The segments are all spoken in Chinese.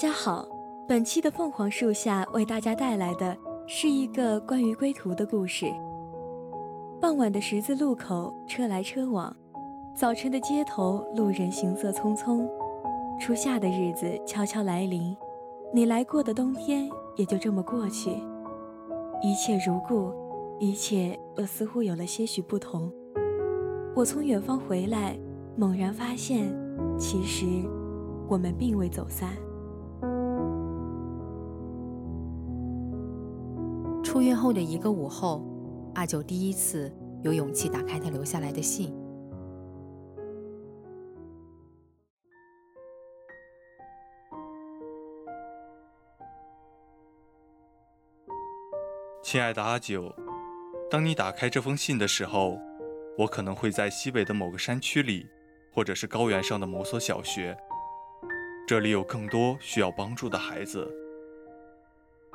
大家好，本期的凤凰树下为大家带来的是一个关于归途的故事。傍晚的十字路口，车来车往；早晨的街头，路人行色匆匆。初夏的日子悄悄来临，你来过的冬天也就这么过去。一切如故，一切又似乎有了些许不同。我从远方回来，猛然发现，其实我们并未走散。出院后的一个午后，阿九第一次有勇气打开他留下来的信。亲爱的阿九，当你打开这封信的时候，我可能会在西北的某个山区里，或者是高原上的某所小学，这里有更多需要帮助的孩子。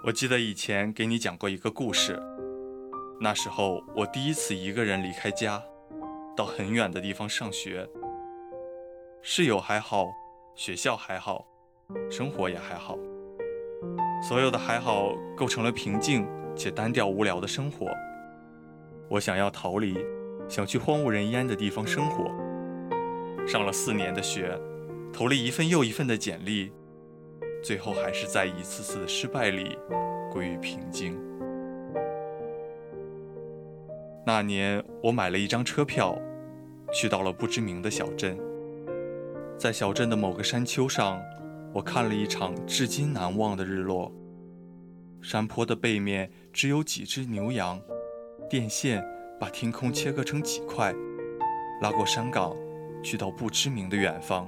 我记得以前给你讲过一个故事，那时候我第一次一个人离开家，到很远的地方上学。室友还好，学校还好，生活也还好，所有的还好构成了平静且单调无聊的生活。我想要逃离，想去荒无人烟的地方生活。上了四年的学，投了一份又一份的简历。最后还是在一次次的失败里归于平静。那年，我买了一张车票，去到了不知名的小镇。在小镇的某个山丘上，我看了一场至今难忘的日落。山坡的背面只有几只牛羊，电线把天空切割成几块，拉过山岗，去到不知名的远方。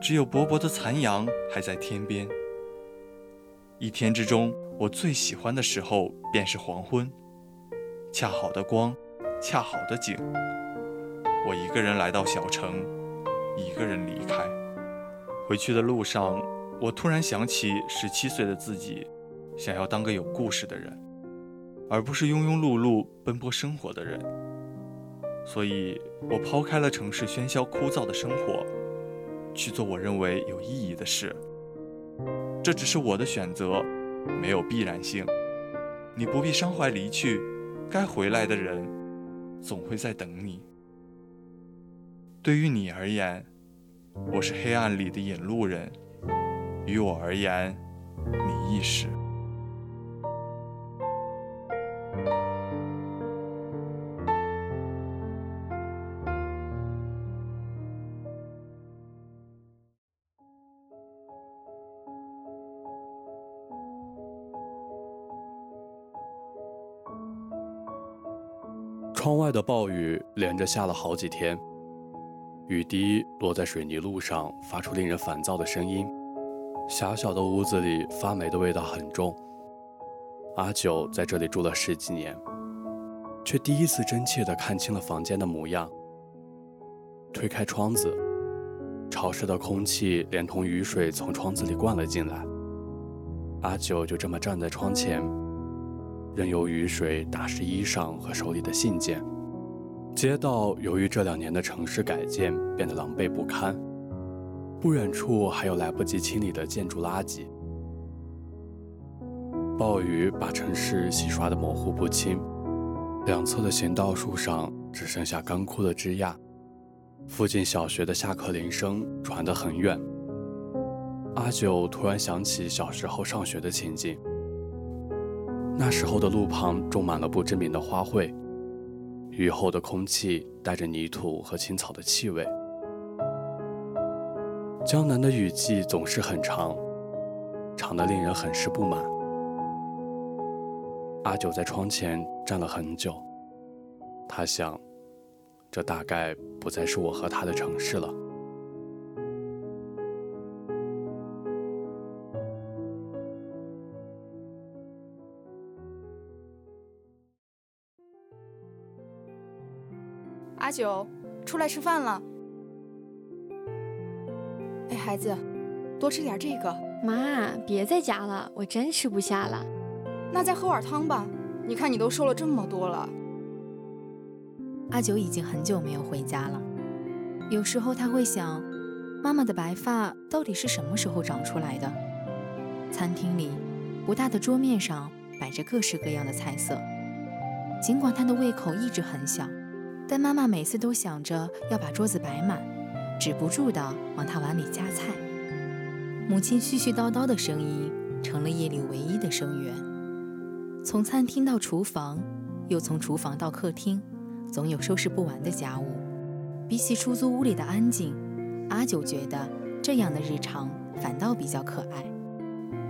只有薄薄的残阳还在天边。一天之中，我最喜欢的时候便是黄昏，恰好的光，恰好的景。我一个人来到小城，一个人离开。回去的路上，我突然想起十七岁的自己，想要当个有故事的人，而不是庸庸碌碌奔波生活的人。所以，我抛开了城市喧嚣枯燥的生活。去做我认为有意义的事，这只是我的选择，没有必然性。你不必伤怀离去，该回来的人总会在等你。对于你而言，我是黑暗里的引路人；于我而言，你亦是。窗外的暴雨连着下了好几天，雨滴落在水泥路上，发出令人烦躁的声音。狭小的屋子里，发霉的味道很重。阿九在这里住了十几年，却第一次真切地看清了房间的模样。推开窗子，潮湿的空气连同雨水从窗子里灌了进来。阿九就这么站在窗前。任由雨水打湿衣裳和手里的信件。街道由于这两年的城市改建变得狼狈不堪，不远处还有来不及清理的建筑垃圾。暴雨把城市洗刷得模糊不清，两侧的行道树上只剩下干枯的枝桠。附近小学的下课铃声传得很远。阿九突然想起小时候上学的情景。那时候的路旁种满了不知名的花卉，雨后的空气带着泥土和青草的气味。江南的雨季总是很长，长得令人很是不满。阿九在窗前站了很久，他想，这大概不再是我和他的城市了。阿九，出来吃饭了。哎，孩子，多吃点这个。妈，别再夹了，我真吃不下了。那再喝碗汤吧。你看你都瘦了这么多了。阿九已经很久没有回家了。有时候他会想，妈妈的白发到底是什么时候长出来的？餐厅里不大的桌面上摆着各式各样的菜色，尽管他的胃口一直很小。但妈妈每次都想着要把桌子摆满，止不住地往他碗里夹菜。母亲絮絮叨叨的声音成了夜里唯一的声源。从餐厅到厨房，又从厨房到客厅，总有收拾不完的家务。比起出租屋里的安静，阿九觉得这样的日常反倒比较可爱。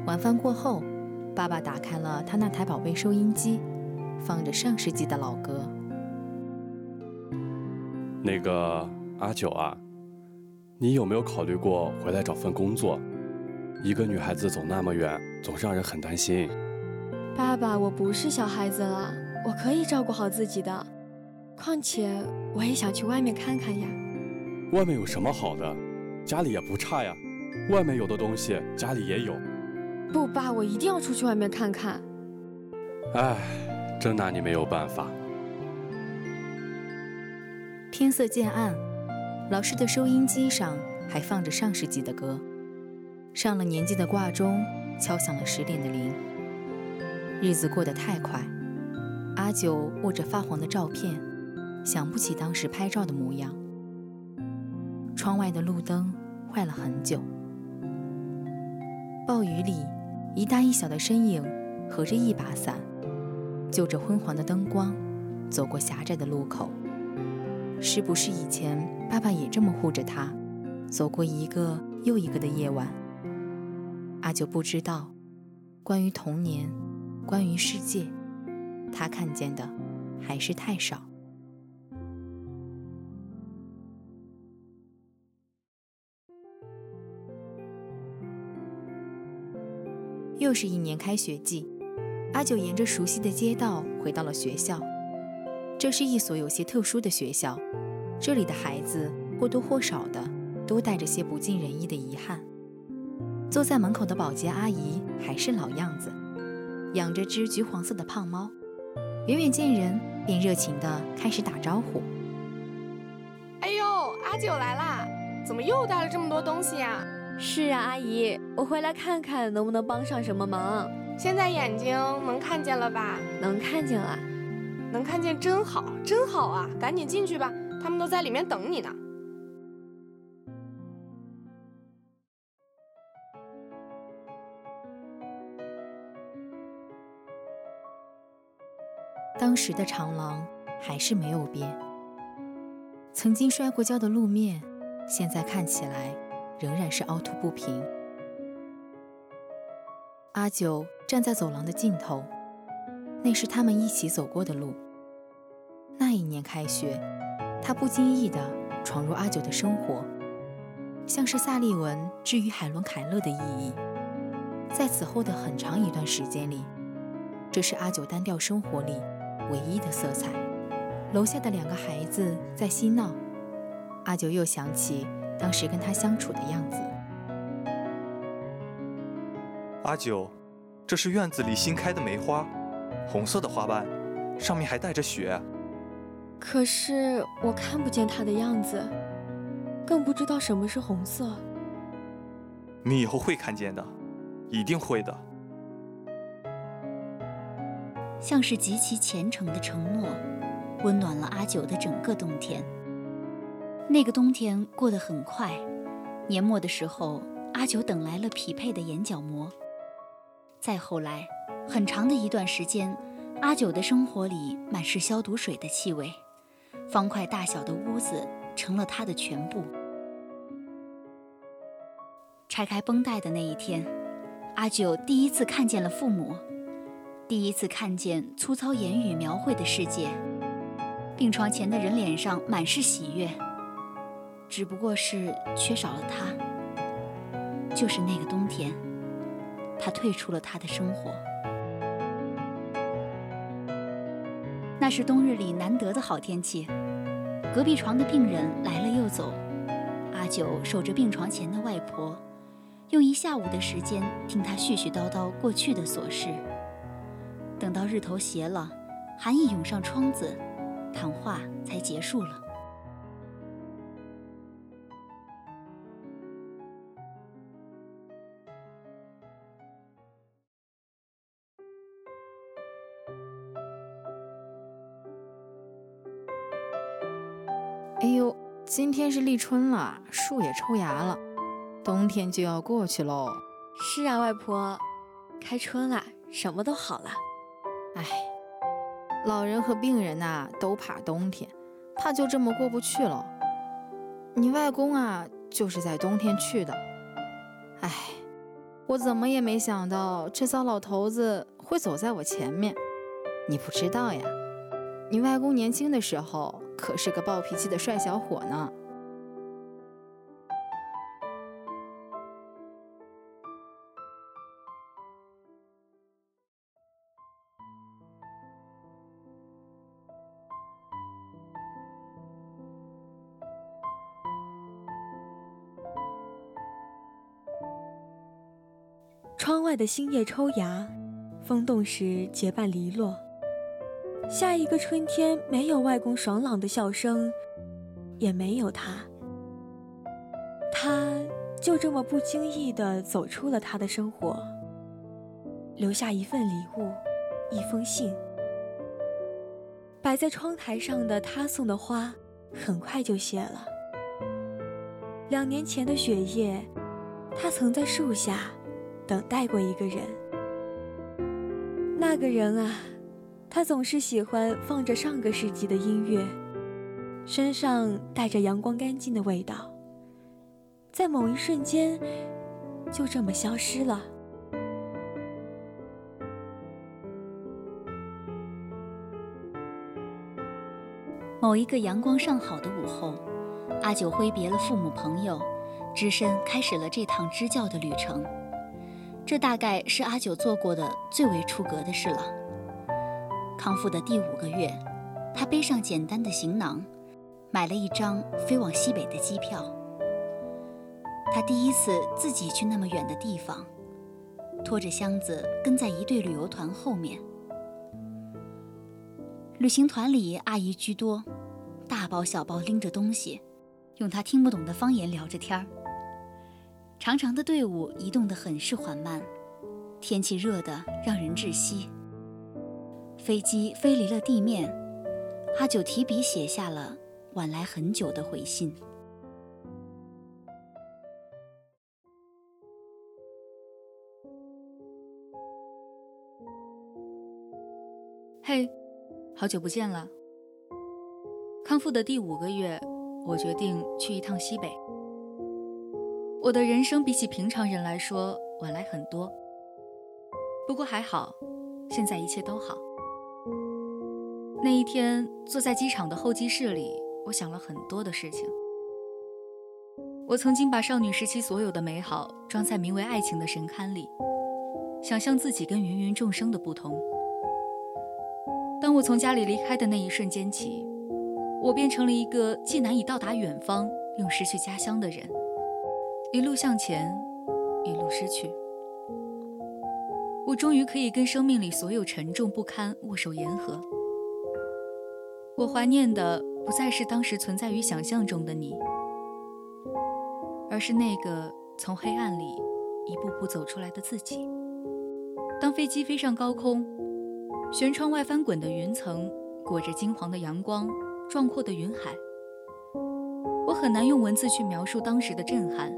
晚饭过后，爸爸打开了他那台宝贝收音机，放着上世纪的老歌。那个阿九啊，你有没有考虑过回来找份工作？一个女孩子走那么远，总是让人很担心。爸爸，我不是小孩子了，我可以照顾好自己的。况且我也想去外面看看呀。外面有什么好的？家里也不差呀。外面有的东西，家里也有。不，爸，我一定要出去外面看看。唉，真拿你没有办法。天色渐暗，老师的收音机上还放着上世纪的歌，上了年纪的挂钟敲响了十点的铃。日子过得太快，阿九握着发黄的照片，想不起当时拍照的模样。窗外的路灯坏了很久，暴雨里，一大一小的身影合着一把伞，就着昏黄的灯光，走过狭窄的路口。是不是以前爸爸也这么护着他，走过一个又一个的夜晚？阿九不知道，关于童年，关于世界，他看见的还是太少。又是一年开学季，阿九沿着熟悉的街道回到了学校。这是一所有些特殊的学校，这里的孩子或多或少的都带着些不尽人意的遗憾。坐在门口的保洁阿姨还是老样子，养着只橘黄色的胖猫，远远见人便热情地开始打招呼。哎呦，阿九来啦！怎么又带了这么多东西呀？是啊，阿姨，我回来看看能不能帮上什么忙。现在眼睛能看见了吧？能看见了。能看见真好，真好啊！赶紧进去吧，他们都在里面等你呢。当时的长廊还是没有变，曾经摔过跤的路面，现在看起来仍然是凹凸不平。阿九站在走廊的尽头。那是他们一起走过的路。那一年开学，他不经意地闯入阿九的生活，像是萨利文之于海伦·凯勒的意义。在此后的很长一段时间里，这是阿九单调生活里唯一的色彩。楼下的两个孩子在嬉闹，阿九又想起当时跟他相处的样子。阿九，这是院子里新开的梅花。红色的花瓣，上面还带着雪。可是我看不见它的样子，更不知道什么是红色。你以后会看见的，一定会的。像是极其虔诚的承诺，温暖了阿九的整个冬天。那个冬天过得很快，年末的时候，阿九等来了匹配的眼角膜。再后来。很长的一段时间，阿九的生活里满是消毒水的气味，方块大小的屋子成了他的全部。拆开绷带的那一天，阿九第一次看见了父母，第一次看见粗糙言语描绘的世界。病床前的人脸上满是喜悦，只不过是缺少了他。就是那个冬天，他退出了他的生活。是冬日里难得的好天气，隔壁床的病人来了又走，阿九守着病床前的外婆，用一下午的时间听她絮絮叨叨过去的琐事。等到日头斜了，寒意涌上窗子。谈话才结束了。哎呦，今天是立春了，树也抽芽了，冬天就要过去喽。是啊，外婆，开春了，什么都好了。哎。老人和病人呐，都怕冬天，怕就这么过不去了。你外公啊，就是在冬天去的。哎，我怎么也没想到这糟老头子会走在我前面。你不知道呀，你外公年轻的时候可是个暴脾气的帅小伙呢。窗外的新叶抽芽，风动时结瓣离落。下一个春天没有外公爽朗的笑声，也没有他。他就这么不经意地走出了他的生活，留下一份礼物，一封信。摆在窗台上的他送的花，很快就谢了。两年前的雪夜，他曾在树下。等待过一个人，那个人啊，他总是喜欢放着上个世纪的音乐，身上带着阳光干净的味道，在某一瞬间，就这么消失了。某一个阳光尚好的午后，阿九挥别了父母朋友，只身开始了这趟支教的旅程。这大概是阿九做过的最为出格的事了。康复的第五个月，他背上简单的行囊，买了一张飞往西北的机票。他第一次自己去那么远的地方，拖着箱子跟在一队旅游团后面。旅行团里阿姨居多，大包小包拎着东西，用他听不懂的方言聊着天儿。长长的队伍移动得很是缓慢，天气热得让人窒息。飞机飞离了地面，阿九提笔写下了晚来很久的回信。嘿，好久不见了。康复的第五个月，我决定去一趟西北。我的人生比起平常人来说晚来很多，不过还好，现在一切都好。那一天坐在机场的候机室里，我想了很多的事情。我曾经把少女时期所有的美好装在名为爱情的神龛里，想象自己跟芸芸众生的不同。当我从家里离开的那一瞬间起，我变成了一个既难以到达远方，又失去家乡的人。一路向前，一路失去。我终于可以跟生命里所有沉重不堪握手言和。我怀念的不再是当时存在于想象中的你，而是那个从黑暗里一步步走出来的自己。当飞机飞上高空，舷窗外翻滚的云层裹着金黄的阳光，壮阔的云海，我很难用文字去描述当时的震撼。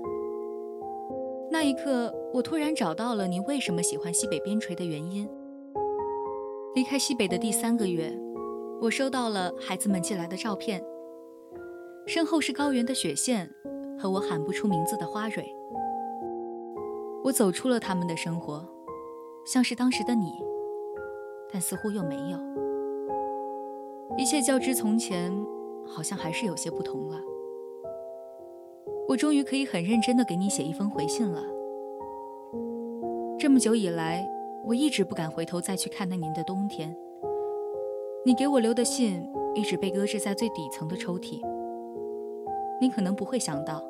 那一刻，我突然找到了你为什么喜欢西北边陲的原因。离开西北的第三个月，我收到了孩子们寄来的照片，身后是高原的雪线和我喊不出名字的花蕊。我走出了他们的生活，像是当时的你，但似乎又没有。一切较之从前，好像还是有些不同了。我终于可以很认真的给你写一封回信了。这么久以来，我一直不敢回头再去看那年的冬天。你给我留的信一直被搁置在最底层的抽屉。你可能不会想到，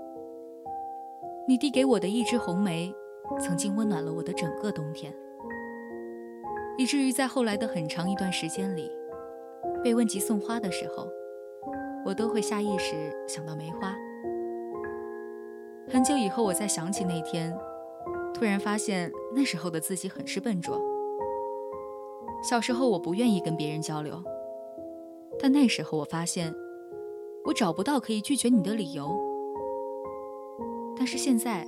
你递给我的一支红梅，曾经温暖了我的整个冬天，以至于在后来的很长一段时间里，被问及送花的时候，我都会下意识想到梅花。很久以后，我再想起那天，突然发现那时候的自己很是笨拙。小时候我不愿意跟别人交流，但那时候我发现，我找不到可以拒绝你的理由。但是现在，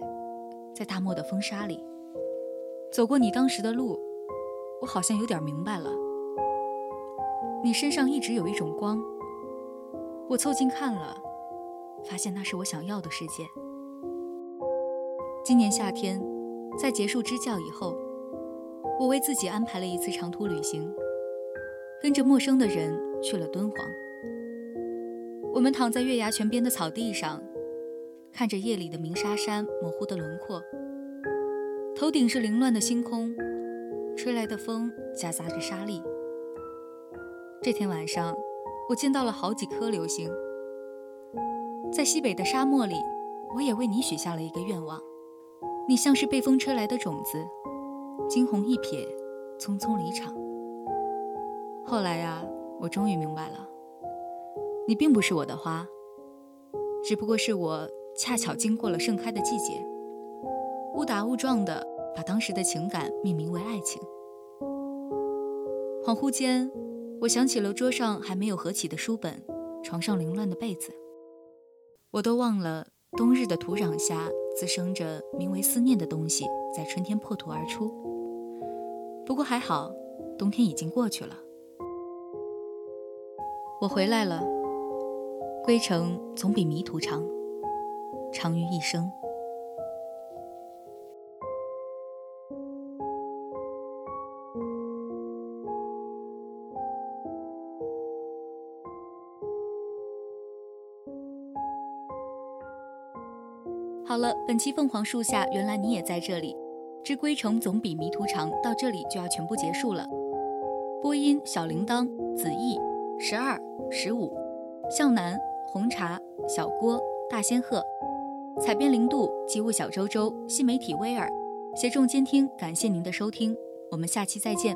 在大漠的风沙里，走过你当时的路，我好像有点明白了。你身上一直有一种光，我凑近看了，发现那是我想要的世界。今年夏天，在结束支教以后。我为自己安排了一次长途旅行，跟着陌生的人去了敦煌。我们躺在月牙泉边的草地上，看着夜里的鸣沙山模糊的轮廓，头顶是凌乱的星空，吹来的风夹杂着沙粒。这天晚上，我见到了好几颗流星。在西北的沙漠里，我也为你许下了一个愿望，你像是被风吹来的种子。惊鸿一瞥，匆匆离场。后来呀，我终于明白了，你并不是我的花，只不过是我恰巧经过了盛开的季节，误打误撞的把当时的情感命名为爱情。恍惚间，我想起了桌上还没有合起的书本，床上凌乱的被子，我都忘了冬日的土壤下滋生着名为思念的东西，在春天破土而出。不过还好，冬天已经过去了。我回来了，归程总比迷途长，长于一生。好了，本期凤凰树下，原来你也在这里。知归程总比迷途长，到这里就要全部结束了。播音：小铃铛、子毅、十二、十五、向南、红茶、小郭、大仙鹤，采编：零度、机务小周周，新媒体：威尔，协众监听。感谢您的收听，我们下期再见。